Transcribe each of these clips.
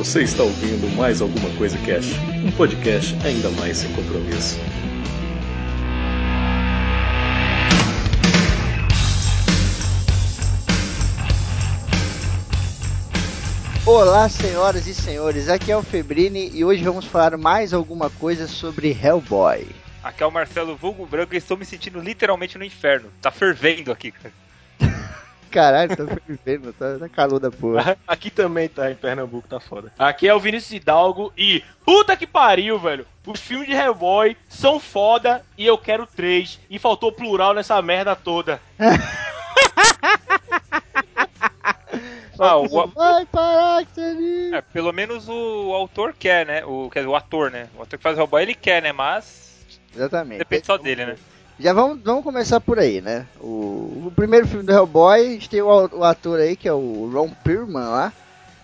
Você está ouvindo mais alguma coisa Cash, um podcast ainda mais sem compromisso. Olá, senhoras e senhores, aqui é o Febrini e hoje vamos falar mais alguma coisa sobre Hellboy. Aqui é o Marcelo Vulgo Branco e estou me sentindo literalmente no inferno. Tá fervendo aqui, cara. Caralho, tá fervendo, tá, tá calor da porra. Aqui também tá, em Pernambuco, tá foda. Aqui é o Vinícius Hidalgo e puta que pariu, velho. Os filmes de Hellboy são foda e eu quero três. E faltou plural nessa merda toda. Ah, o, Vai parar, Xeni! é, pelo menos o autor quer, né? O, quer dizer, o ator, né? O ator que faz o Hellboy, ele quer, né? Mas Exatamente. depende só dele, né? Já vamos, vamos começar por aí, né? O, o primeiro filme do Hellboy, a gente tem o, o ator aí, que é o Ron Perlman lá.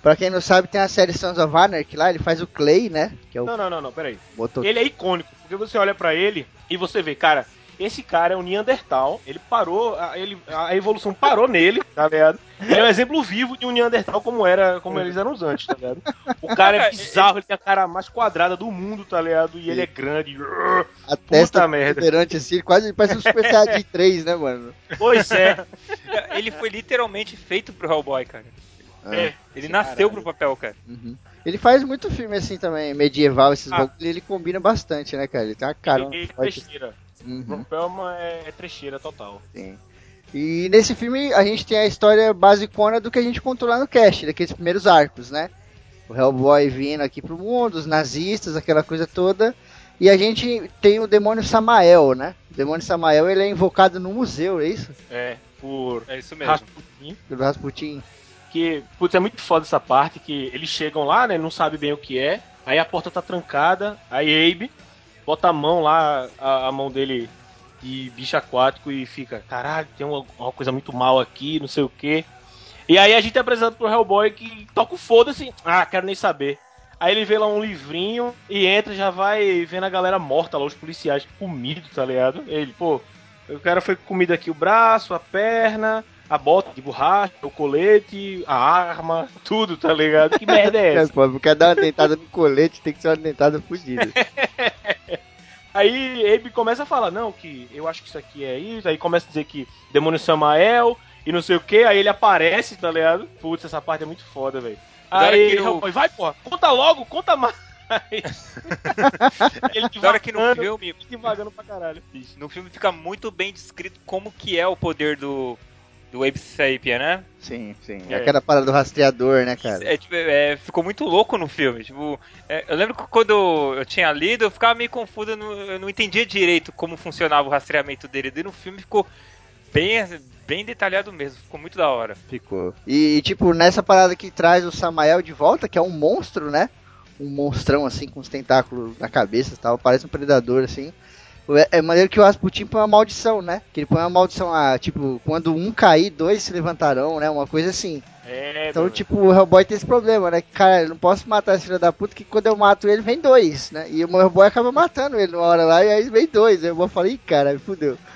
Pra quem não sabe, tem a série Sons of Anarchy lá, ele faz o Clay, né? Que é o Não, não, não, não, peraí. motor... Ele é icônico, porque você olha pra ele e você vê, cara, esse cara é um Neandertal, ele parou, a, ele, a evolução parou nele, tá ligado? Ele é um exemplo vivo de um Neandertal como era, como eles eram antes, tá ligado? O cara é bizarro, ele tem a cara mais quadrada do mundo, tá ligado? E ele é grande. A testa merda. exuberante assim, quase parece um Super Saiyajin 3, né, mano? Pois é. Ele foi literalmente feito pro Hellboy, cara. é. Ele nasceu pro papel, cara. Uhum. Ele faz muito filme assim também, medieval, esses Ah. bagulho, ele combina bastante, né, cara? Ele tem uma cara Ele é forte. Uhum, Ron Perlman é, é trecheira total. sim. E nesse filme a gente tem a história basicona do que a gente contou lá no cast, daqueles primeiros arcos, né? O Hellboy vindo aqui pro mundo, os nazistas, aquela coisa toda. E a gente tem o demônio Samael, né? O demônio Samael ele é invocado no museu, é isso? É, por É isso mesmo. Rasputin. Pelo Rasputin. que, putz, é muito foda essa parte, que eles chegam lá, né, não sabe bem o que é, aí a porta tá trancada, aí Abe bota a mão lá, a, a mão dele de bicho aquático e fica, caralho, tem uma, uma coisa muito mal aqui, não sei o que. E aí a gente é apresentado pro Hellboy que toca o foda-se, ah, quero nem saber. Aí ele vê lá um livrinho e entra já vai vendo a galera morta lá, os policiais comidos, tá ligado? Ele, pô, o cara foi comido aqui o braço, a perna, a bota de borracha, o colete, a arma, tudo, tá ligado? Que merda é É, essa? pô, quer dar uma dentada no colete, tem que ser uma dentada fodida. Aí Abe começa a falar, não, que eu acho que isso aqui é isso, aí começa a dizer que demônio Samael e não sei o que, aí ele aparece, tá ligado? Putz, essa parte é muito foda, velho. Aí o- Hellboy, vai, porra, conta logo, conta mais. ele hora que no devagando, filme, devagando pra caralho. no filme fica muito bem descrito como que é o poder do, do Abe Sapien, né? Sim, sim. É. Aquela parada do rastreador, né, cara? É, tipo, é, ficou muito louco no filme. Tipo, é, eu lembro que quando eu tinha lido, eu ficava meio confuso, eu não, eu não entendia direito como funcionava o rastreamento dele. E no filme ficou bem, bem detalhado mesmo, ficou muito da hora. Ficou. E, tipo, nessa parada que traz o Samael de volta, que é um monstro, né? Um monstrão, assim, com os tentáculos na cabeça e tal. Parece um predador, assim. É, é maneiro que o Rasputin põe uma maldição, né? Que ele põe uma maldição lá, tipo, quando um cair, dois se levantarão, né? Uma coisa assim. É, Então, tipo, o Hellboy tem esse problema, né? Cara, eu não posso matar esse filho da puta, que quando eu mato ele, vem dois, né? E o Hellboy acaba matando ele numa hora lá, e aí vem dois. Aí eu falei, ih, cara, fudeu.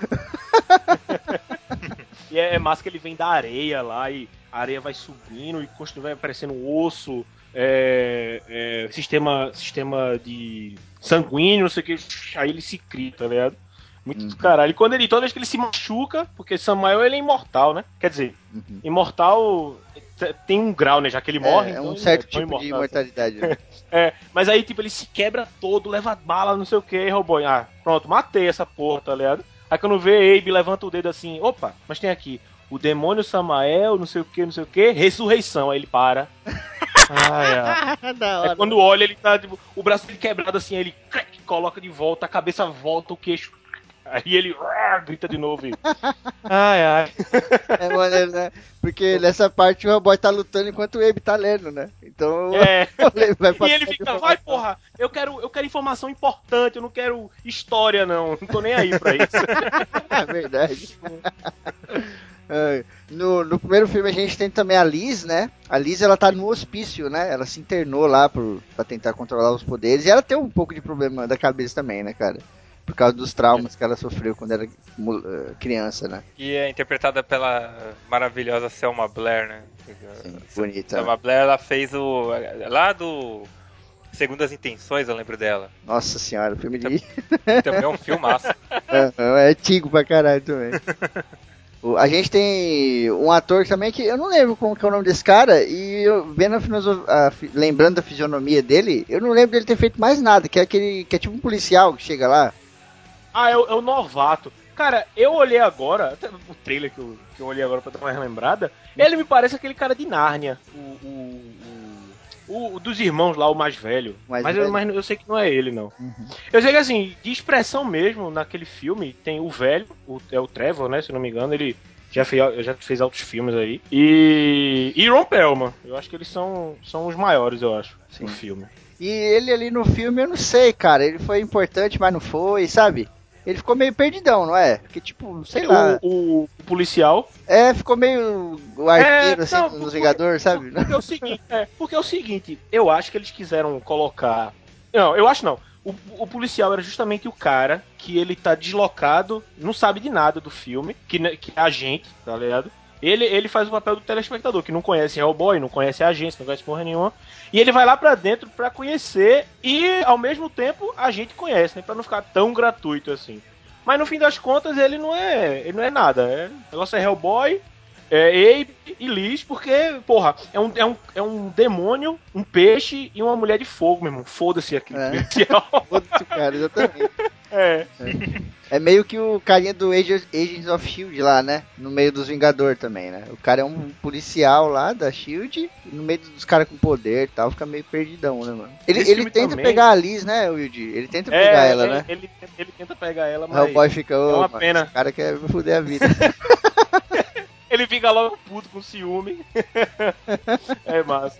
E é, é massa que ele vem da areia lá e a areia vai subindo e continua vai aparecendo um osso, é, é, sistema, sistema de sanguíneo, não sei o que. Aí ele se cria, tá ligado? Muito do caralho. E quando ele, toda vez que ele se machuca, porque Samuel ele é imortal, né? Quer dizer, Uhum. imortal tem um grau, né? Já que ele morre. é, é então um ele certo tão tipo de imortal. imortalidade. Né? É, mas aí, tipo, ele se quebra todo, leva bala, não sei o que, Hellboy, ah, pronto, matei essa porra, tá ligado? Aí quando vê Abe, levanta o dedo assim, opa, mas tem aqui, o demônio Samael, não sei o que, não sei o que, ressurreição, aí ele para. Ai, ai. da Aí quando olha, ele tá, tipo, o braço dele quebrado assim, aí ele crack, coloca de volta, a cabeça volta, o queixo. Aí ele ah, grita de novo e. Ai, ai. É maneiro, né? Porque nessa parte o Hellboy tá lutando enquanto o Abe tá lendo, né? Então É. E ele fica, vai porra, eu quero, eu quero informação importante, eu não quero história não, não tô nem aí pra isso. É verdade. É, No, no primeiro filme a gente tem também a Liz, né? A Liz ela tá no hospício, né? Ela se internou lá por, pra tentar controlar os poderes. E ela tem um pouco de problema da cabeça também, né, cara? Por causa dos traumas que ela sofreu quando era eh, criança, né? E é interpretada pela maravilhosa Selma Blair, né? Sim, bonita. Selma Blair, ela fez o. Lá do. Segundas Intenções, eu lembro dela. Nossa senhora, o filme de. Também é um filmaço. é antigo pra caralho também. A gente tem um ator também que eu não lembro como que é o nome desse cara, e eu, vendo a, a lembrando da fisionomia dele, eu não lembro dele ter feito mais nada, que é aquele que é tipo um policial que chega lá. Ah, é o, é o novato. Cara, eu olhei agora, até o trailer que eu, que eu olhei agora pra dar uma relembrada, ele me parece aquele cara de Nárnia, o, o, o, o dos irmãos lá, o mais velho. Mais mas, velho? Eu, mas eu sei que não é ele, não. Eu sei que assim, de expressão mesmo, naquele filme, tem o velho, o, é o Trevor, né, se não me engano, ele já fez, já fez outros filmes aí. E. E Ron Perlman. Eu acho que eles são, são os maiores, eu acho, Sim. no filme. E ele ali no filme, eu não sei, cara, ele foi importante, mas não foi, sabe? Ele ficou meio perdidão, não é? Porque, tipo, sei lá. O, o- policial. É, ficou meio o arqueiro, É, assim, não, porque- Vingadores, sabe? Porque é o seguinte, é, porque é o seguinte, eu acho que eles quiseram colocar. Não, eu acho não. O, o policial era justamente o cara que ele tá deslocado, não sabe de nada do filme, que, ne- que é a gente, tá ligado? Ele, ele faz o papel do telespectador, que não conhece Hellboy, não conhece a agência, não conhece porra nenhuma. E ele vai lá pra dentro pra conhecer e, ao mesmo tempo, a gente conhece, né? Pra não ficar tão gratuito assim. Mas no fim das contas, ele não é, ele não é nada. É, o negócio é Hellboy, é Abe e Liz, porque, porra, é um, é, um, é um demônio, um peixe e uma mulher de fogo, meu irmão. Foda-se aqui. É. policial. Foda-se, cara, exatamente. é. É meio que o carinha do Agents, of Shield lá, né? No meio dos Vingadores também, né? O cara é um policial lá da Shield, no meio dos caras com poder e tal, fica meio perdidão, né, mano? Ele, Esse ele tenta também- pegar a Liz, né, Wilde? Ele tenta É, pegar ela, ele, né? ele, ele tenta pegar ela, O mas Hellboy fica, ô, é uma mano, pena. cara quer me fuder a vida. ele fica logo puto com ciúme. é massa.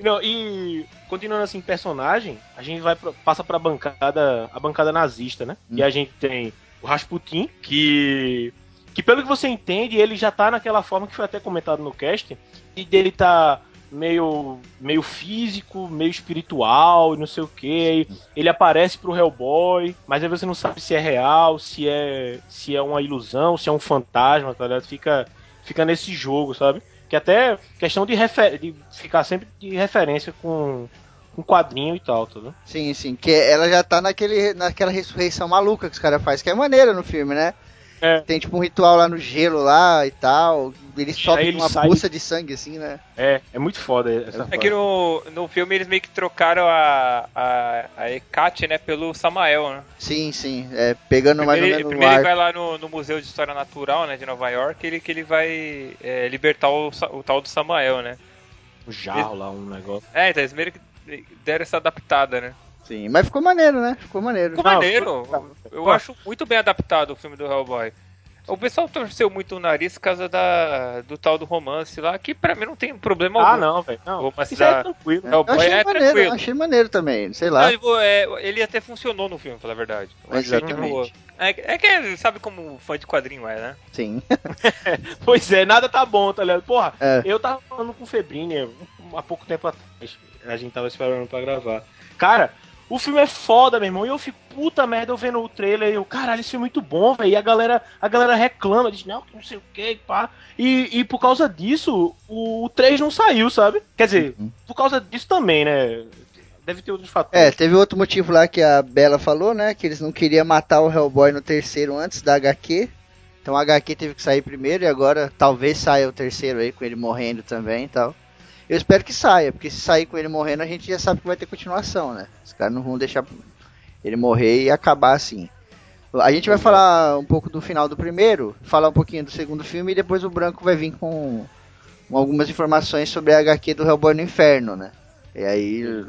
Não, e continuando assim, personagem, a gente vai pra, passa pra bancada, a bancada nazista, né? E a gente tem o Rasputin, que que pelo que você entende, ele já tá naquela forma que foi até comentado no cast, e dele tá meio meio físico, meio espiritual, e não sei o que. Ele aparece pro Hellboy, mas aí você não sabe se é real, se é se é uma ilusão, se é um fantasma, tá ligado? Fica fica nesse jogo, sabe? Que até questão de, refer de ficar sempre de referência com com quadrinho e tal, tá vendo? sim, sim, que ela já tá naquele, naquela ressurreição maluca que os caras fazem, que é maneira no filme, né? É. Tem tipo um ritual lá no gelo lá e tal, ele sobe ele uma sai- poça de sangue assim, né? É, é muito foda essa É que no, no filme eles meio que trocaram a, a, a Hecate, né, pelo Samael, né? Sim, sim, é, pegando mais ou Primeiro, menos o primeiro ele vai lá no, no Museu de História Natural, né, de Nova York, ele, que ele vai é, libertar o, o tal do Samael, né? um jarro lá, um negócio. É, então eles meio que deram essa adaptada, né? Sim, mas ficou maneiro, né? Ficou maneiro. Ficou Não, maneiro. ficou- Eu acho muito bem adaptado o filme do Hellboy. O pessoal torceu muito o nariz por causa da, do tal do romance lá, que pra mim não tem problema Ah, algum. não, velho. Não. Romance Isso da- é tranquilo. Eu Hellboy achei é maneiro, tranquilo. achei maneiro também, sei lá. Não, ele, é, ele até funcionou no filme, pela verdade. Eu Exatamente. é, é que sabe como fã de quadrinho é, né? Sim. Pois é, nada tá bom, tá ligado? Porra, É. eu tava falando com o Febrini há pouco tempo atrás. A gente tava esperando pra gravar. Cara, o filme é foda, meu irmão. E eu fico, puta merda, eu vendo o trailer e eu, caralho, esse filme é muito bom, velho. E a galera, a galera reclama, diz, não, que não sei o que, pá. E, e por causa disso, o 3 não saiu, sabe? Quer dizer, Uhum. por causa disso também, né? Deve ter outros fatores. É, teve outro motivo lá que a Bela falou, né? Que eles não queriam matar o Hellboy no terceiro antes da HQ. Então a HQ teve que sair primeiro e agora talvez saia o terceiro aí com ele morrendo também e tal. Eu espero que saia, porque se sair com ele morrendo a gente já sabe que vai ter continuação, né? Os caras não vão deixar ele morrer e acabar assim. A gente vai falar um pouco do final do primeiro, falar um pouquinho do segundo filme e depois o Branco vai vir com, com algumas informações sobre a HQ do Hellboy no Inferno, né? E aí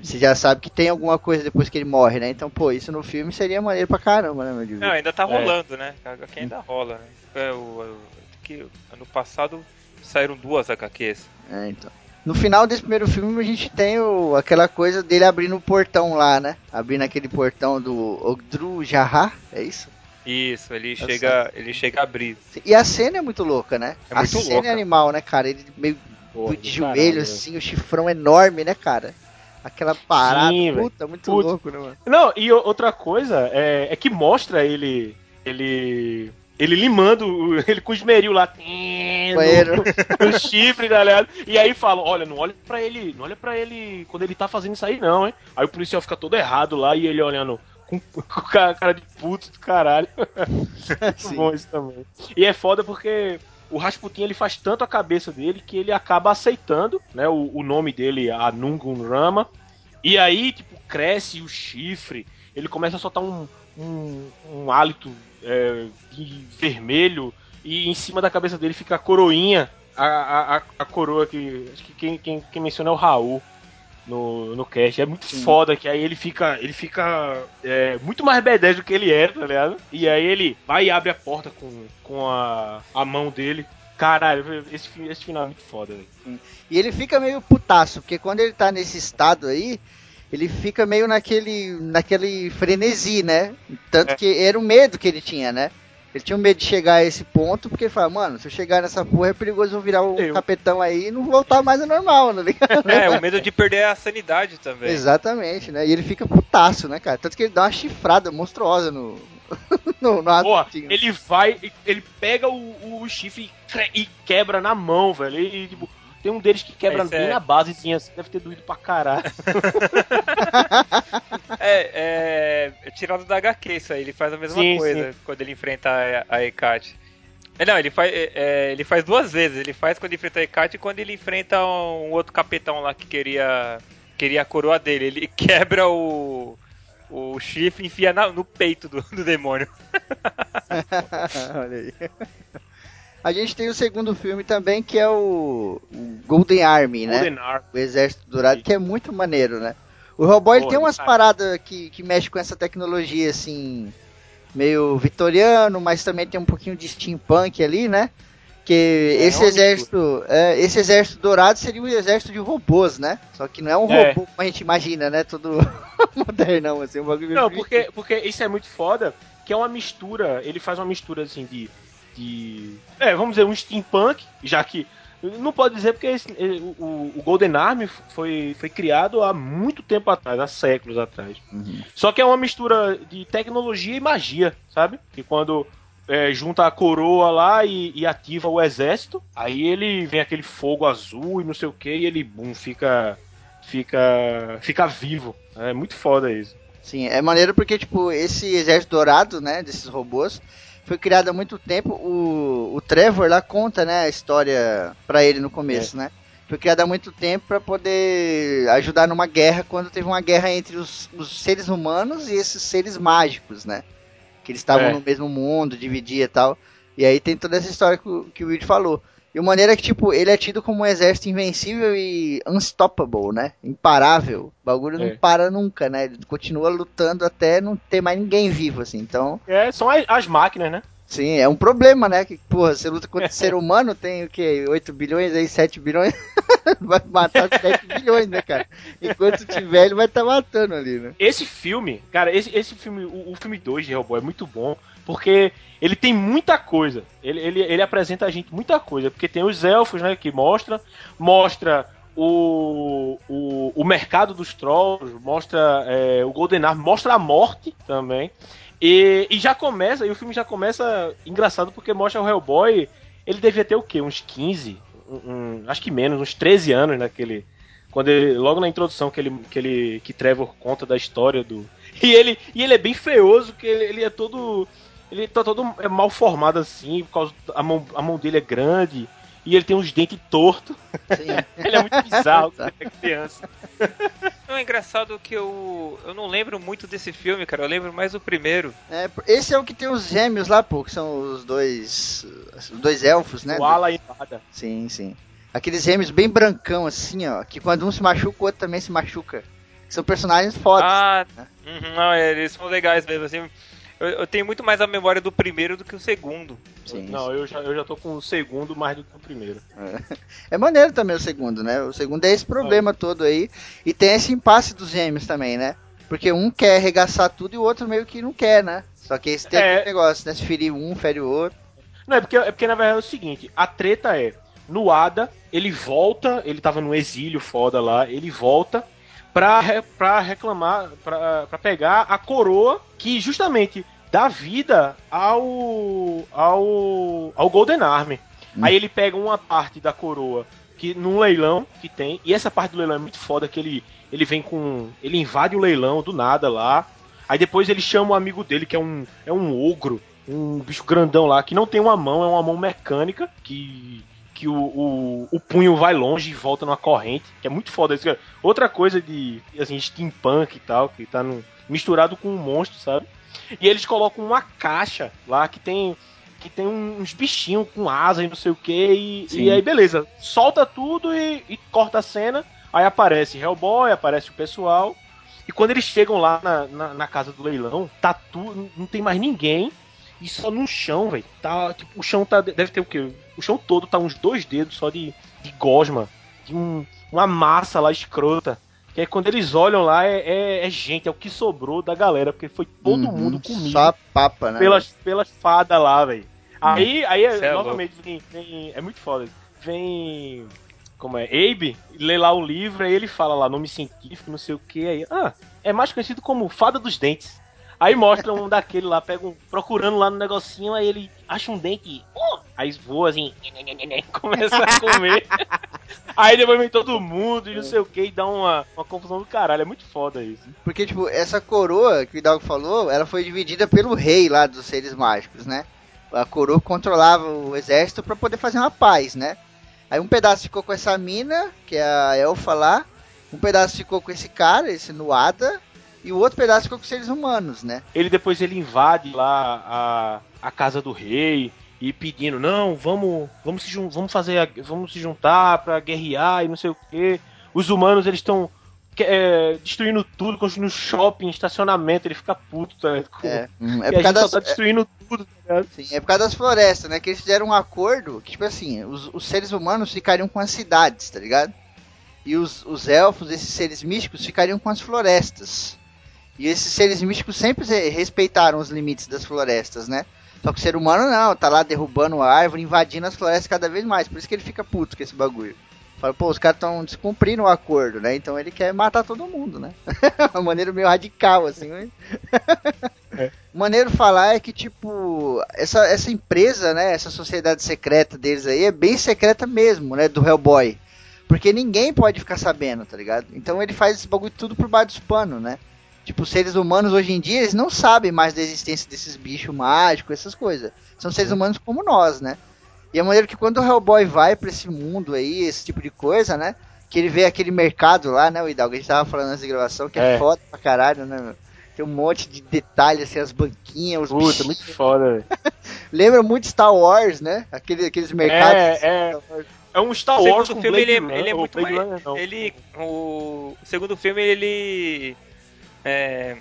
você já sabe que tem alguma coisa depois que ele morre, né? Então, pô, isso no filme seria maneiro pra caramba, né, meu Deus? Não, ainda tá É. rolando, né? A HQ ainda rola, né? É, o, o- que ano passado saíram duas HQs. É, então. No final desse primeiro filme a gente tem o, aquela coisa dele abrindo o portão lá, né? Abrindo aquele portão do Ogdru Jahar, é isso? Isso, ele Tá chega, ele chega a abrir. E a cena é muito louca, né? É a muito cena louca. é animal, né, cara? Ele meio Porra, de joelho, caralho, assim, o chifrão enorme, né, cara? aquela parada. Sim, velho. Puta, muito Putz. louco, né, mano? Não, e outra coisa é, é que mostra ele. Ele. Ele limando, ele com esmeril lá. no- no chifre, tá ligado? E aí falam, olha, não olha pra ele, não olha pra ele quando ele tá fazendo isso aí, não, hein? Aí o policial fica todo errado lá e ele olhando com, cara de puto do caralho. Sim. bom isso também. E é foda porque o Rasputin ele faz tanto a cabeça dele que ele acaba aceitando, né, o, o nome dele, Anungun Rama. E aí, tipo, cresce o chifre, ele começa a soltar um, um, um hálito é, vermelho e em cima da cabeça dele fica a coroinha, a, a, a- coroa que. Acho que quem, quem, quem menciona é o Raul no, no cast. É muito Sim. foda que aí ele fica. Ele fica é, muito mais B10 do que ele era, tá ligado? E aí ele vai e abre a porta com, com a, a mão dele. Caralho, esse, esse final é muito foda, velho. E ele fica meio putaço, porque quando ele tá nesse estado aí, ele fica meio naquele, naquele frenesi, né? Tanto É. que era o medo que ele tinha, né? Ele tinha medo de chegar a esse ponto, porque ele fala, mano, se eu chegar nessa porra é perigoso eu virar um Eu. capetão aí e não voltar mais ao normal, tá ligado? É, o medo de perder a sanidade também. Exatamente, né? E ele fica putaço, né, cara? Tanto que ele dá uma chifrada monstruosa no. no, no ele vai, ele pega o, o chifre e, e quebra na mão, velho. E, tipo, tem um deles que quebra Esse bem é- na basezinha, assim, deve ter doído pra caralho. É, é, é tirado da HQ isso aí, ele faz a mesma Sim, coisa quando ele enfrenta a, a Hecate. É, Não, ele faz, é, é, ele faz duas vezes. Ele faz quando enfrenta a Hecate e quando ele enfrenta um outro capitão lá que queria, queria a coroa dele. Ele quebra o, o chifre e enfia na- no peito do, do demônio. Olha aí. A gente tem o segundo filme também, que é o, o Golden Army, né? Golden Arm. O Exército Dourado, que é muito maneiro, né? O Hellboy ele tem umas demais. paradas que, que mexe com essa tecnologia, assim, meio vitoriano, mas também tem um pouquinho de steampunk ali, né? Que É, esse uma exército, é, esse exército dourado seria um exército de robôs, né? Só que não é um É. robô como a gente imagina, né? Todo modernão, assim, um bagulho Não, creepy. porque, porque isso é muito foda, que é uma mistura, ele faz uma mistura assim de. De é, vamos dizer, um steampunk, já que. Não pode dizer porque esse- o, o Golden Army foi, foi criado há muito tempo atrás, há séculos atrás. Uhum. Só que é uma mistura de tecnologia e magia, sabe? Que quando é, junta a coroa lá e, e ativa o exército, aí ele vem aquele fogo azul e não sei o que, e ele boom, fica. fica. fica vivo. É muito foda isso. Sim, é maneiro porque, tipo, esse exército dourado, né, desses robôs, foi criado há muito tempo. O, o Trevor lá conta, né, a história pra ele no começo, né? Foi criado há muito tempo pra poder ajudar numa guerra, quando teve uma guerra entre os, os seres humanos e esses seres mágicos, né? Que eles estavam É. no mesmo mundo, dividia e tal. E aí tem toda essa história que, o- que o Will falou. E uma maneira que, tipo, ele é tido como um exército invencível e unstoppable, né? Imparável. O bagulho não É. para nunca, né? Ele continua lutando até não ter mais ninguém vivo, assim. Então, É, são as, as máquinas, né? Sim, é um problema, né? Que, porra, você luta contra ser humano, tem o quê? 8 bilhões, aí 7 bilhões? vai matar 7 bilhões, né, cara? Enquanto tiver, ele vai estar matando ali, né? Esse filme, cara, esse, esse filme, o, o filme 2 de Hellboy é muito bom, porque ele tem muita coisa. Ele, ele, ele apresenta a gente muita coisa, porque tem os elfos, né, que mostra, mostra o, o, o mercado dos trolls, mostra é, o Golden Arm, mostra a morte também. E, e já começa, e o filme já começa engraçado porque mostra o Hellboy, ele devia ter o quê? Uns 15? Um- um- acho que menos, uns 13 anos naquele. Quando ele, logo na introdução que ele, que ele que Trevor conta da história do e ele e ele é bem feioso que ele, ele é todo ele tá todo é, mal formado assim por causa a mão a mão dele é grande e ele tem uns dentes tortos Sim. ele é muito bizarro quando é criança Não, é engraçado que eu, eu não lembro muito desse filme, cara. Eu lembro mais do primeiro. É, esse é o que tem os gêmeos lá, pô, que são os dois. Os dois elfos, né? o ala e nada Sim, sim. Aqueles gêmeos bem brancão, assim, ó. Que quando um se machuca, o outro também se machuca. São personagens fodas. Ah, uhum, não, é, eles são legais mesmo. Assim, eu, eu tenho muito mais a memória do primeiro do que o segundo. sim, não eu já, eu já tô com o segundo mais do que o primeiro É maneiro também o segundo, né? O segundo é esse problema todo aí. E tem esse impasse dos gêmeos também, né? Porque um quer arregaçar tudo e o outro meio que não quer, né? Só que esse tem É. aquele negócio, né? Se ferir um, fere o outro. Não, é porque, é porque na verdade é o seguinte, a treta é, no Ada, ele volta, ele tava no exílio foda lá, ele volta, pra, re- pra reclamar, pra, pra pegar a coroa que justamente dá vida ao, ao, ao Golden Army. Aí ele pega uma parte da coroa que num leilão que tem, e essa parte do leilão é muito foda que ele, ele vem com. Ele invade o leilão do nada lá. Aí depois ele chama um amigo dele, que é um, é um ogro, um bicho grandão lá, que não tem uma mão, é uma mão mecânica, que, que o, o, o punho vai longe e volta numa corrente, que é muito foda isso. Outra coisa de, assim, steampunk e tal, que tá no, misturado com um monstro, sabe? E eles colocam uma caixa lá que tem que tem uns bichinhos com asa e não sei o que, e, aí beleza, solta tudo e, e corta a cena, aí aparece Hellboy, aparece o pessoal, e quando eles chegam lá na, na, na casa do leilão, tá tudo, não tem mais ninguém, e só no chão, velho, tá, tipo, o chão tá, deve ter o quê? O chão todo tá uns dois dedos só de, de gosma, de um, uma massa lá escrota, que aí quando eles olham lá é, é, é gente, é o que sobrou da galera, porque foi todo Uhum, mundo comido Só a papa, né? pelas, pelas fadas lá, velho. Aí, aí Cê é novamente, vem, vem- É muito foda. Vem. Como é? Abe lê lá o livro, aí ele fala lá, nome científico, não sei o que. Aí, ah, é mais conhecido como Fada dos Dentes. Aí mostra um daquele lá, pega um, procurando lá no negocinho, aí ele acha um dente, uh, aí voa assim, começa a comer. aí depois vem todo mundo e não sei o que, e dá uma, uma confusão do caralho. É muito foda isso. Porque, tipo, essa coroa que o Hidalgo falou, ela foi dividida pelo rei lá dos seres mágicos, né? A coroa controlava o exército pra poder fazer uma paz, né? Aí um pedaço ficou com essa mina, que é a elfa lá. Um pedaço ficou com esse cara, esse Nuada. E o outro pedaço ficou com os seres humanos, né? ele depois ele invade lá a, a casa do rei e pedindo não vamos vamos se vamos fazer vamos se juntar pra guerrear e não sei o que os humanos eles estão destruindo tudo construindo shopping estacionamento ele fica puto tá ligado? Com- É, hum, é por causa das, tá destruindo tudo tá? Sim, é por causa das florestas, né? Que eles fizeram um acordo que, tipo assim, os, os seres humanos ficariam com as cidades, tá ligado? E os, os elfos, esses seres místicos, ficariam com as florestas. E esses seres místicos sempre re- respeitaram os limites das florestas, né? Só que o ser humano não, tá lá derrubando a árvore, invadindo as florestas cada vez mais. Por isso que ele fica puto com esse bagulho. Fala, pô, os caras estão descumprindo o acordo, né? Então ele quer matar todo mundo, né? Uma maneira meio radical, assim, né? maneiro falar é que, tipo, essa, essa empresa, né, essa sociedade secreta deles aí é bem secreta mesmo, né, do Hellboy. Porque ninguém pode ficar sabendo, tá ligado? Então ele faz esse bagulho tudo por baixo dos panos, né? Tipo, os seres humanos hoje em dia, eles não sabem mais da existência desses bichos mágicos, essas coisas. São seres humanos como nós, né? E a maneira que quando o Hellboy vai pra esse mundo aí, esse tipo de coisa, né? Que ele vê aquele mercado lá, né, o Hidalgo? A gente tava falando nessa gravação, que é, É. foda pra caralho, né, meu? Tem um monte de detalhes, assim, as banquinhas, os Puta, bichinhos. muito foda velho. Lembra muito Star Wars, né? Aquele, aqueles mercados. é, é, é um Star O Wars segundo com filme ele, Blade é- ele é muito Blade mais. Não. Ele. O, o segundo filme ele. É,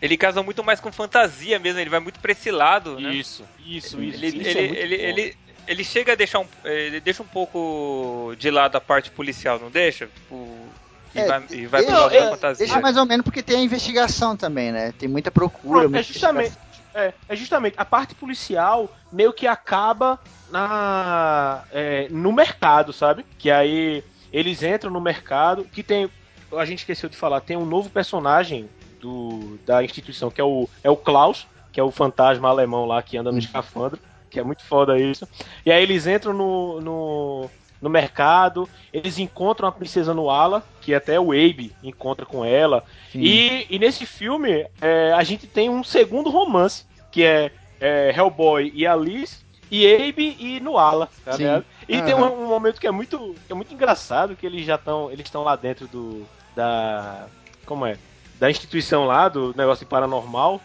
ele casa muito mais com fantasia mesmo, ele vai muito pra esse lado, né? isso isso isso Ele, isso ele, é ele, ele, ele chega a deixar um. Ele deixa um pouco de lado a parte policial, não deixa? Tipo, e, É, vai, e vai pro deixa- lado é, da fantasia. Deixa mais ou menos porque tem a investigação também, né? Tem muita procura. Pronto, é justamente, é, é justamente a parte policial meio que acaba na é, no mercado, sabe? Que aí eles entram no mercado, que tem a gente esqueceu de falar, tem um novo personagem do da instituição que é o é o Klaus, que é o fantasma alemão lá que anda no escafandro, que é muito foda isso. E aí eles entram no, no no mercado, eles encontram a princesa Nuala, que até o Abe encontra com ela, e, e nesse filme, é, a gente tem um segundo romance, que é, é, Hellboy e Alice, e Abe e Nuala, tá ligado? E tem Aham. um, um momento que é muito, que é muito engraçado, que eles já estão, eles estão lá dentro do, da, como é, da instituição lá, do negócio de paranormal,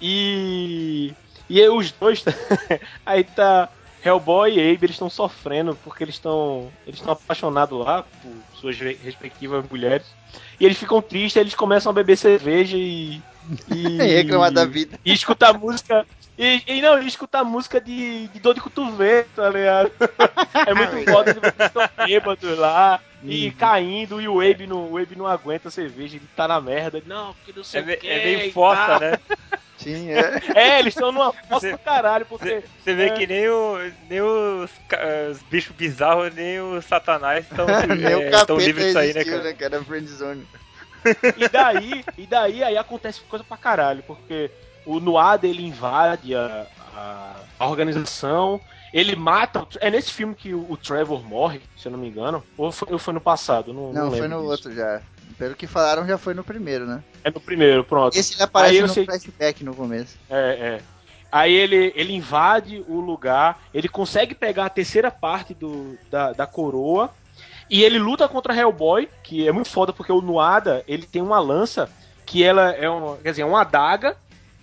e, e aí os dois, aí tá Hellboy e Abe, eles estão sofrendo, porque eles estão, eles estão apaixonados lá por suas re- respectivas mulheres, e eles ficam tristes, eles começam a beber cerveja e. E, E reclamar da vida. E escutar música. E, e não, e escutar música de, de dor de cotovelo, tá ligado? É muito foda que eles estão bêbados lá e caindo, e o Abe não, o Abe não aguenta a cerveja, ele tá na merda. Não, porque não sei É, o quê é meio fossa, tal. né? Sim, é. É, eles estão numa fossa Você- do caralho, porque. Você você vê é. que nem, o, nem os, os bichos bizarros, nem os satanás estão capeta livres disso aí, né, cara? né, cara? Friendzone. E daí, e daí aí acontece coisa pra caralho, porque o Noada ele invade a, a, a organização, ele mata. É nesse filme que o, o, Trevor morre, se eu não me engano. Ou foi, ou foi no passado? Não, não, não foi no disso. outro já. Pelo que falaram, já foi no primeiro, né? É no primeiro, pronto. Esse ele aparece no sei- flashback no começo. É, é. Aí ele, ele invade o lugar, ele consegue pegar a terceira parte do, da, da coroa e ele luta contra Hellboy, que é muito foda porque o Nuada ele tem uma lança que ela é uma, quer dizer, é uma adaga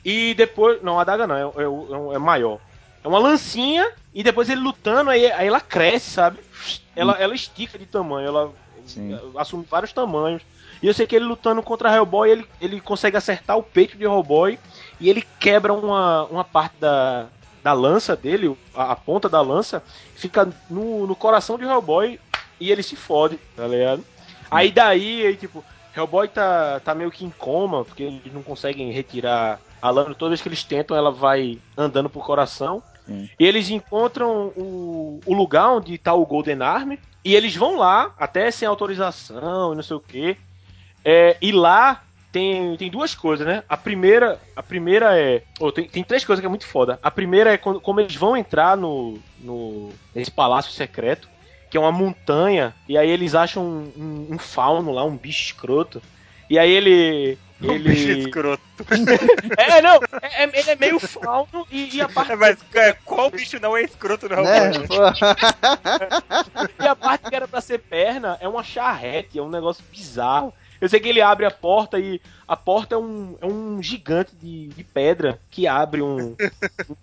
e depois. Não, adaga não, é, é, é- é maior. É uma lancinha e depois ele lutando, aí, aí ela cresce, sabe? Ela, ela estica de tamanho, ela Sim. assume vários tamanhos. E eu sei que ele lutando contra Hellboy, ele, ele consegue acertar o peito de Hellboy e ele quebra uma, uma parte da, da lança dele, a, a ponta da lança, fica no, no coração de Hellboy e ele se fode, tá ligado? Aí daí, aí, tipo, Hellboy tá, tá meio que em coma, porque eles não conseguem retirar a lâmina. Toda vez que eles tentam, ela vai andando pro coração. E eles encontram o, o lugar onde tá o Golden Army. E eles vão lá, até sem autorização e não sei o que. e lá tem, tem duas coisas, né? A primeira, a primeira é. oh, tem, tem três coisas que é muito foda. A primeira é quando, como eles vão entrar no, no nesse palácio secreto, que é uma montanha, e aí eles acham um, um, um fauno lá, um bicho escroto. E aí ele. Um ele... bicho escroto. É, não, é, é- ele é meio fauno e, e a parte Mas é, qual bicho não é escroto no Né? E a parte que era pra ser perna é uma charrete, é um negócio bizarro. Eu sei que ele abre a porta e a porta é um, é um gigante de, de pedra que abre um,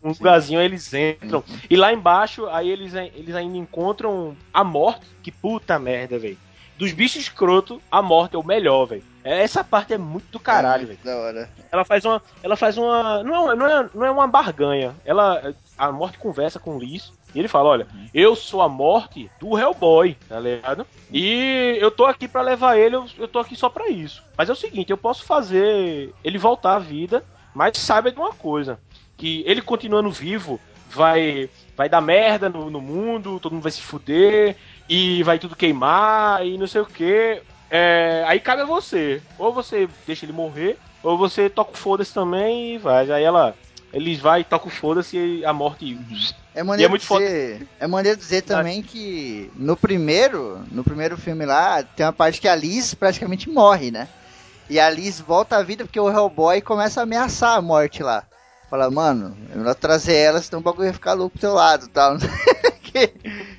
um lugarzinho, aí eles entram. E lá embaixo, aí eles, eles ainda encontram a morte, que puta merda, velho. Dos bichos escroto, a morte é o melhor, velho. Essa parte é muito do caralho, velho. Da hora. Ela faz uma. Ela faz uma. Não, é- não, é, não é uma barganha. Ela. A morte conversa com o Liz. E ele fala: Olha, eu sou a morte do Hellboy, tá ligado? E eu tô aqui pra levar ele, eu, eu tô aqui só pra isso. Mas é o seguinte, eu posso fazer ele voltar à vida, mas saiba de uma coisa: que ele continuando vivo vai. Vai dar merda no, no mundo, todo mundo vai se fuder, e vai tudo queimar, e não sei o que. aí cabe a você. Ou você deixa ele morrer, ou você toca o foda-se também e vai. Aí ela. Eles vai, toca o foda-se e a morte. É maneiro, muito dizer, é maneiro dizer também que no primeiro, no primeiro filme lá, tem uma parte que a Liz praticamente morre, né? E a Liz volta à vida porque o Hellboy começa a ameaçar a morte lá. Fala, mano, é melhor trazer ela, senão o bagulho vai ficar louco pro teu lado tal. Que-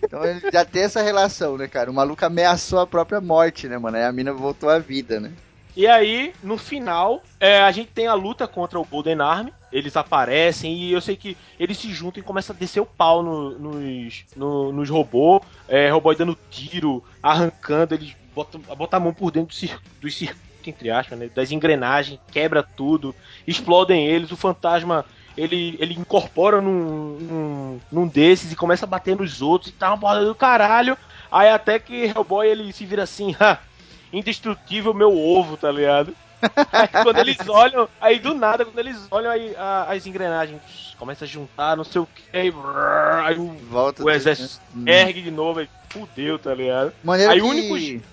então ele já tem essa relação, né, cara? O maluco ameaçou a própria morte, né, mano? Aí a mina voltou à vida, né? E aí, no final, é, a gente tem a luta contra o Golden Army. Eles aparecem e eu sei que eles se juntam e começam a descer o pau no- nos, no- nos robôs. É, dando tiro, arrancando, eles botam, botam a mão por dentro do cir- dos circuitos, entre aspas, né, das engrenagens, quebra tudo, explodem eles. O fantasma ele, ele incorpora num, num, num desses e começa a bater nos outros e tá uma porrada do caralho. Aí até que Hellboy ele se vira assim, ha, indestrutível meu ovo, tá ligado? Aí quando eles olham, aí do nada, quando eles olham, aí a- as engrenagens começam a juntar, não sei o que, aí, aí o, Volta o exército né? ergue de novo, aí fudeu, tá ligado? Maneiro Aí que... o único-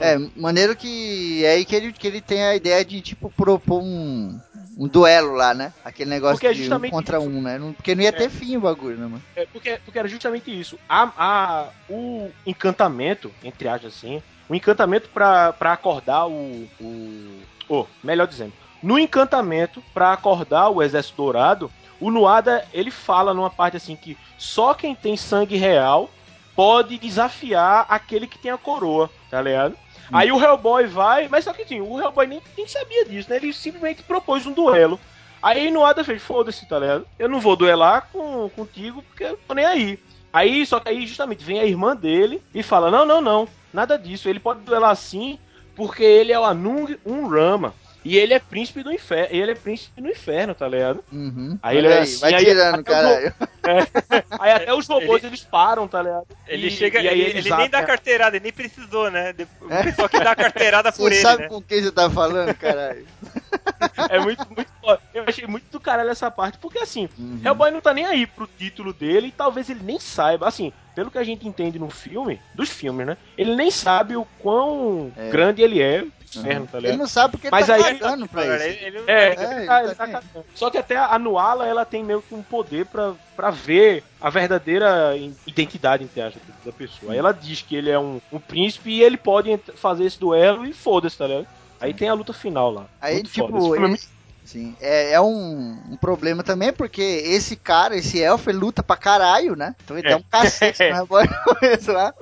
É, maneiro que é aí que ele, que ele tem a ideia de, tipo, propor um, um duelo lá, né? Aquele negócio Porque é de um contra isso. um, né? Porque não ia ter fim o bagulho, né, mano? É, porque, porque era justamente isso. A, a, o encantamento, entre aspas assim, o encantamento pra, pra acordar o. o oh, melhor dizendo, no encantamento pra acordar o Exército Dourado, o Nuada ele fala numa parte assim que só quem tem sangue real pode desafiar aquele que tem a coroa, tá ligado? Aí o Hellboy vai, mas só que assim, o Hellboy nem, nem sabia disso, né? Ele simplesmente propôs um duelo. Aí Nuada fez, foda-se, tá ligado? Eu não vou duelar com, contigo porque eu tô nem aí. Aí, só que aí justamente vem a irmã dele e fala: Não, não, não, nada disso. Ele pode duelar sim, porque ele é o Anung Unrama. E ele é príncipe do inferno. Ele é príncipe do inferno, tá ligado? Uhum. Aí ele Olha é aí, assim, vai aí- tirando, o caralho. Aí até os robôs eles param, tá ligado? Ele E- chega, e aí ele, ele nem dá carteirada, ele nem precisou, né? É. pessoal que dá a carteirada por Você ele, sabe né? com quem você tá falando, caralho? É muito, muito foda. Eu achei muito do caralho essa parte, porque assim, Uhum. Hellboy não tá nem aí pro título dele e talvez ele nem saiba. Assim, pelo que a gente entende no filme, dos filmes, né? Ele nem sabe o quão É. grande ele é, inferno, tá Ele não sabe porque Mas ele tá aí- cagando pra Ele, isso. ele, É, É, ele tá- tá ele tá cagando. Só que até a Nuala, ela tem meio que um poder pra, pra ver a verdadeira identidade, entre aspas, da pessoa. Aí ela diz que ele é um, um príncipe e ele pode fazer esse duelo e foda-se, tá ligado? Aí tem a luta final lá. Aí, Muito tipo, foda. Esse filme é Sim, é, é um, um problema também, porque esse cara, esse elfo, ele luta pra caralho, né? Então ele É. dá um cacete no Hellboy no começo lá.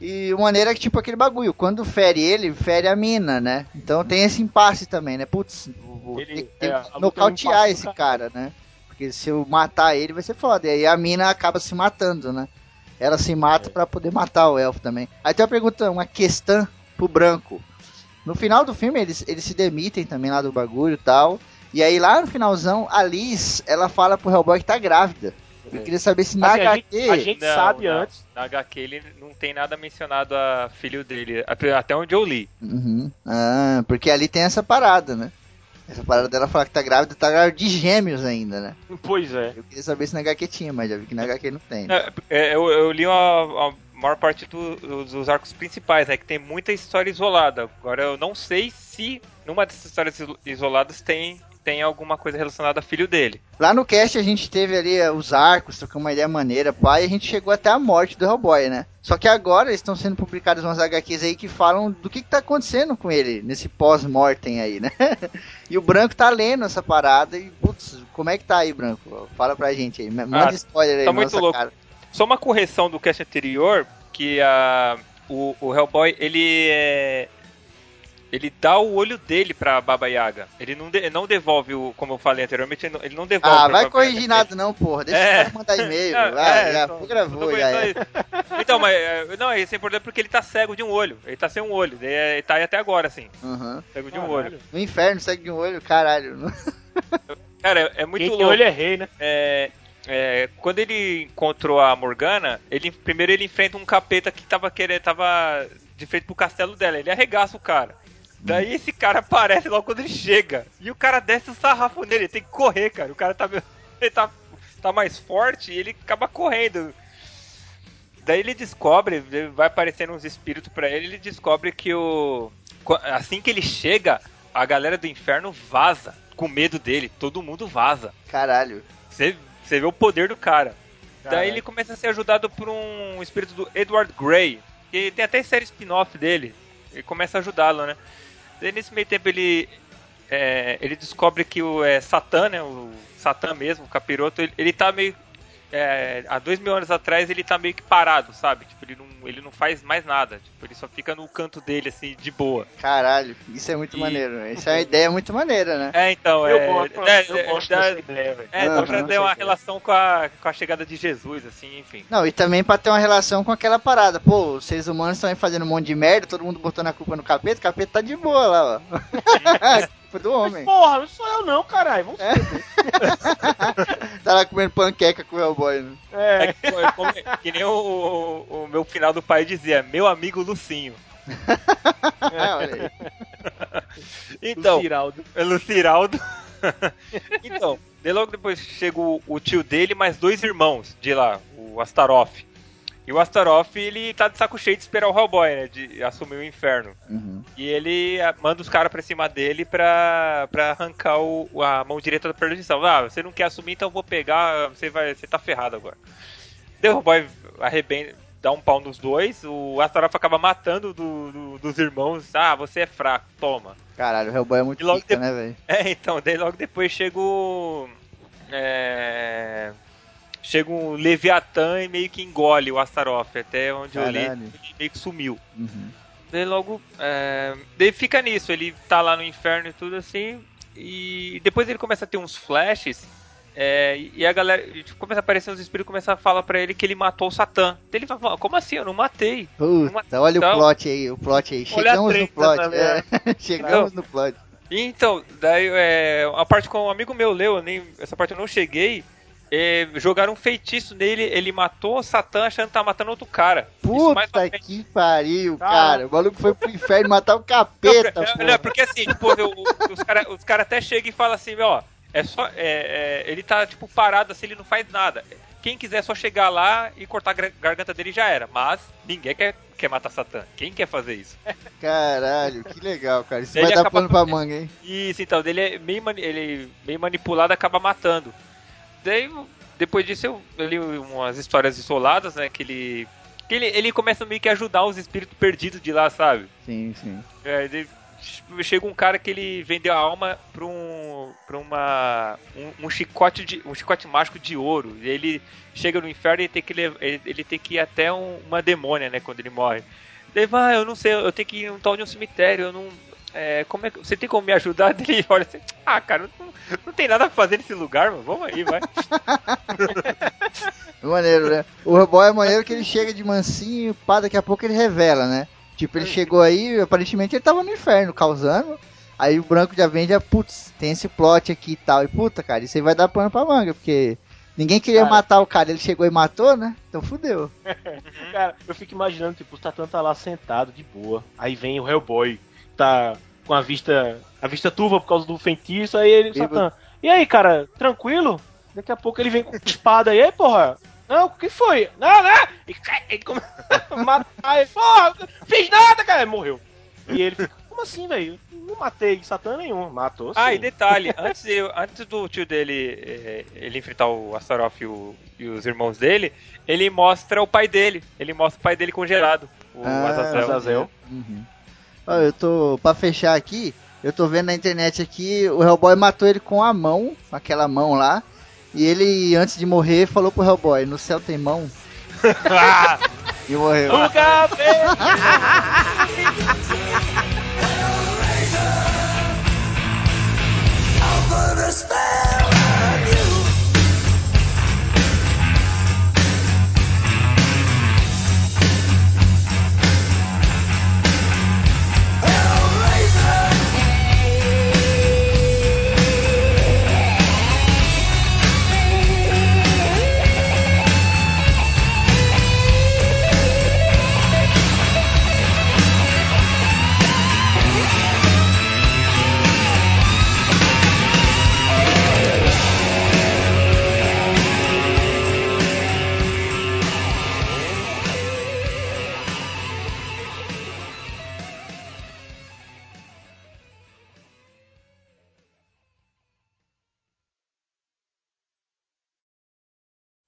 E uma maneira que, tipo, aquele bagulho, quando fere ele, fere a mina, né? Então tem esse impasse também, né? Putz, vou, Ele- ter, é, que é nocautear esse cara, né? Porque se eu matar ele, vai ser foda. E aí a mina acaba se matando, né? Ela se mata É. pra poder matar o elfo também. Aí tem uma pergunta, uma questão pro branco. No final do filme, eles, eles se demitem também lá do bagulho e tal. E aí lá no finalzão, a Liz, ela fala pro Hellboy que tá grávida. Eu queria saber se na Assim, a, HQ... gente, a gente Não, sabe não. antes. Na HQ ele não tem nada mencionado a filho dele, até onde eu li. Uhum. Ah, porque ali tem essa parada, né? Essa parada dela falar que tá grávida, tá grávida de gêmeos ainda, né? Pois é. Eu queria saber se na HQ tinha, mas já vi que na HQ não tem. né? É, é, eu, eu li a, a maior parte do- dos, dos arcos principais, né? Que tem muita história isolada. Agora eu não sei se numa dessas histórias iso- isoladas tem, tem alguma coisa relacionada a filho dele. Lá no cast a gente teve ali eh, os arcos, trocamos uma ideia maneira, pá, e a gente chegou até a morte do Hellboy, né? Só que agora estão sendo publicadas umas HQs aí que falam do que, que tá acontecendo com ele, nesse pós-mortem aí, né? e o Branco tá lendo essa parada e, putz, como é que tá aí, Branco? Fala pra gente aí, manda Ah, spoiler aí tá muito louco. cara. Só uma correção do cast anterior, que a, o, o Hellboy, ele é, Ele dá o olho dele pra Baba Yaga. Ele não, de- não devolve o, como eu falei anteriormente, ele não, ele não devolve Ah, vai corrigir Yaga. nada não, porra. Deixa É. cara mandar e-mail. É, vai, é, já então, gravou, eu já é. Então, mas é, não, isso é importante porque ele tá cego de um olho. Ele tá sem um olho. Ele, é- ele tá aí até agora, assim. Uhum. Cego de um Caralho. olho. No inferno, segue de um olho, caralho. Cara, é, é muito Quem louco. olho é rei, né? É, é, quando ele encontrou a Morgana, ele primeiro ele enfrenta um capeta que tava querendo, tava de frente pro castelo dela. Ele arregaça o cara. Daí esse cara aparece logo quando ele chega. E o cara desce o sarrafo nele. Ele tem que correr, cara. O cara tá, meio- ele tá, tá mais forte e ele acaba correndo. Daí ele descobre, vai aparecendo uns espíritos pra ele, ele descobre que o. Assim que ele chega, a galera do inferno vaza. Com medo dele, todo mundo vaza. Caralho. Você, você vê o poder do cara. Caralho. Daí ele começa a ser ajudado por um espírito do Edward Grey, que tem até série spin-off dele. Ele começa a ajudá-lo, né? Nesse meio tempo ele é, ele descobre que o é, Satã, né? O Satã mesmo, o capiroto, ele, ele tá meio. É, há dois mil anos atrás ele tá meio que parado, sabe? Tipo, ele não, ele não faz mais nada. Tipo, ele só fica no canto dele, assim, de boa. Caralho, isso é muito E- maneiro. né? Isso é uma ideia muito maneira, né? É, então, Eu é. gosto, é, eu é, gosto dá- dessa ideia, velho. É, dá pra ter uma relação com a, com a chegada de Jesus, assim, enfim. Não, e também pra ter uma relação com aquela parada. Pô, os seres humanos estão aí fazendo um monte de merda, todo mundo botando a culpa no capeta, o capeta tá de boa lá, ó. do homem. Porra, não sou eu não, caralho. Vamos É. Tá lá comendo panqueca com o Hellboy, né? É. É que, como- que nem o, o- o meu final do pai dizia, meu amigo Lucinho. É, olha aí. Então, Ciraldo. é Luciraldo. então, daí logo depois chega o, o tio dele, mais dois irmãos de lá, o Astaroth. E o Astaroth, ele tá de saco cheio de esperar o Hellboy, né, de assumir o inferno. Uhum. E ele ah, manda os caras pra cima dele pra, pra arrancar o, a mão direita da perdição. Ah, você não quer assumir, então eu vou pegar, você, vai, você tá ferrado agora. Daí o Hellboy arrebenta, dá um pau nos dois, o Astaroth acaba matando do- do- dos irmãos. Ah, você é fraco, toma. Caralho, o Hellboy é muito E logo pica, de- né, velho? É, então, daí logo depois chega o. É. Chega um Leviatã e meio que engole o Astaroth, até onde eu li, Caralho. ele meio que sumiu. Uhum. Daí logo. É... Daí fica nisso, ele tá lá no inferno e tudo assim. E depois ele começa a ter uns flashes. é, e a galera. e Começa a aparecer uns espíritos e começa a falar pra ele que ele matou o Satã. Daí ele fala, como assim? Eu não matei. Puta, olha Então- o plot aí, o plot aí. Chegamos no plot. ligado? é. Chegamos no plot. Então, daí é, a parte com um amigo meu leu, eu nem, essa parte eu não cheguei. É, jogaram um feitiço nele, ele matou o Satã achando que tá matando outro cara. Puta que pariu, Ah. cara. O maluco foi pro inferno matar o Não, capeta, pra- pô. não, porque assim, tipo, os caras os cara até chegam e falam assim, ó, é só. É, é, ele tá, tipo, parado assim, ele não faz nada. Quem quiser é só chegar lá e cortar a garganta dele já era. Mas ninguém quer, quer matar Satã. Quem quer fazer isso? Caralho, que legal, cara. Isso Ele vai dar pano pra manga, hein? Isso, então, dele é meio, ele meio manipulado acaba matando. Daí, depois disso, eu, eu li umas histórias isoladas, né? Que ele. Que ele, ele começa meio que a ajudar os espíritos perdidos de lá, sabe? Sim, sim. É, ele- chega um cara que ele vendeu a alma pra um. pra uma. um, um chicote de. um chicote mágico de ouro. E ele chega no inferno e tem que ele, ele tem que ir até um- uma demônia, né, quando ele morre. Daí vai, eu não sei, eu tenho que ir um tal de um cemitério, eu não. É, como é que. Você tem como me ajudar? Ele olha assim, ah, cara, não, não tem nada pra fazer nesse lugar, mano. Vamos aí, vai. Maneiro, né? O Hellboy é maneiro que ele chega de mansinho, pá, daqui a pouco ele revela, né? Tipo, ele chegou aí, aparentemente ele tava no inferno, causando. Aí o Branco já vende, putz, tem esse plot aqui e tal. E puta, cara, isso aí vai dar pano pra manga, porque ninguém queria Cara. matar o cara, ele chegou e matou, né? Então fudeu. Cara, eu fico imaginando, tipo, o Satã tá lá sentado de boa. Aí vem o Hellboy, tá com a vista. A vista turva por causa do feitiço, aí ele. Satã. E aí, cara, tranquilo? Daqui a pouco ele vem com espada aí, aí, porra. Não, o que foi? Não, não! E ele começa a matar ele. Porra, fiz nada, cara. Morreu. E ele fica, como assim, velho? Não matei Satã nenhum. Matou sim. Ah, e detalhe, antes, de- antes do tio dele eh, ele enfrentar o Astaroth e, o- e os irmãos dele, ele mostra o pai dele. Ele mostra o pai dele congelado, o Ah, Azazel. Azazel. Uhum. Eu tô. Pra fechar aqui, eu tô vendo na internet aqui, o Hellboy matou ele com a mão, aquela mão lá. E ele, antes de morrer, falou pro Hellboy, no céu tem mão. E morreu. O cabelo!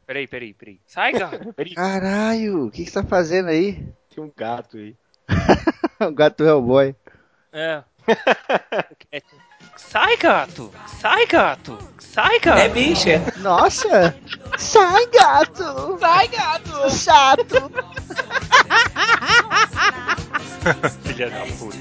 peraí, peraí, peraí. Sai, cara. Caralho, o que, que você tá fazendo aí? Tem um gato aí. o gato Hellboy. É. É. Sai, gato! Sai, gato! Sai, gato! É bicha! Nossa! Sai, gato! Sai, gato! Chato! Filha da puta.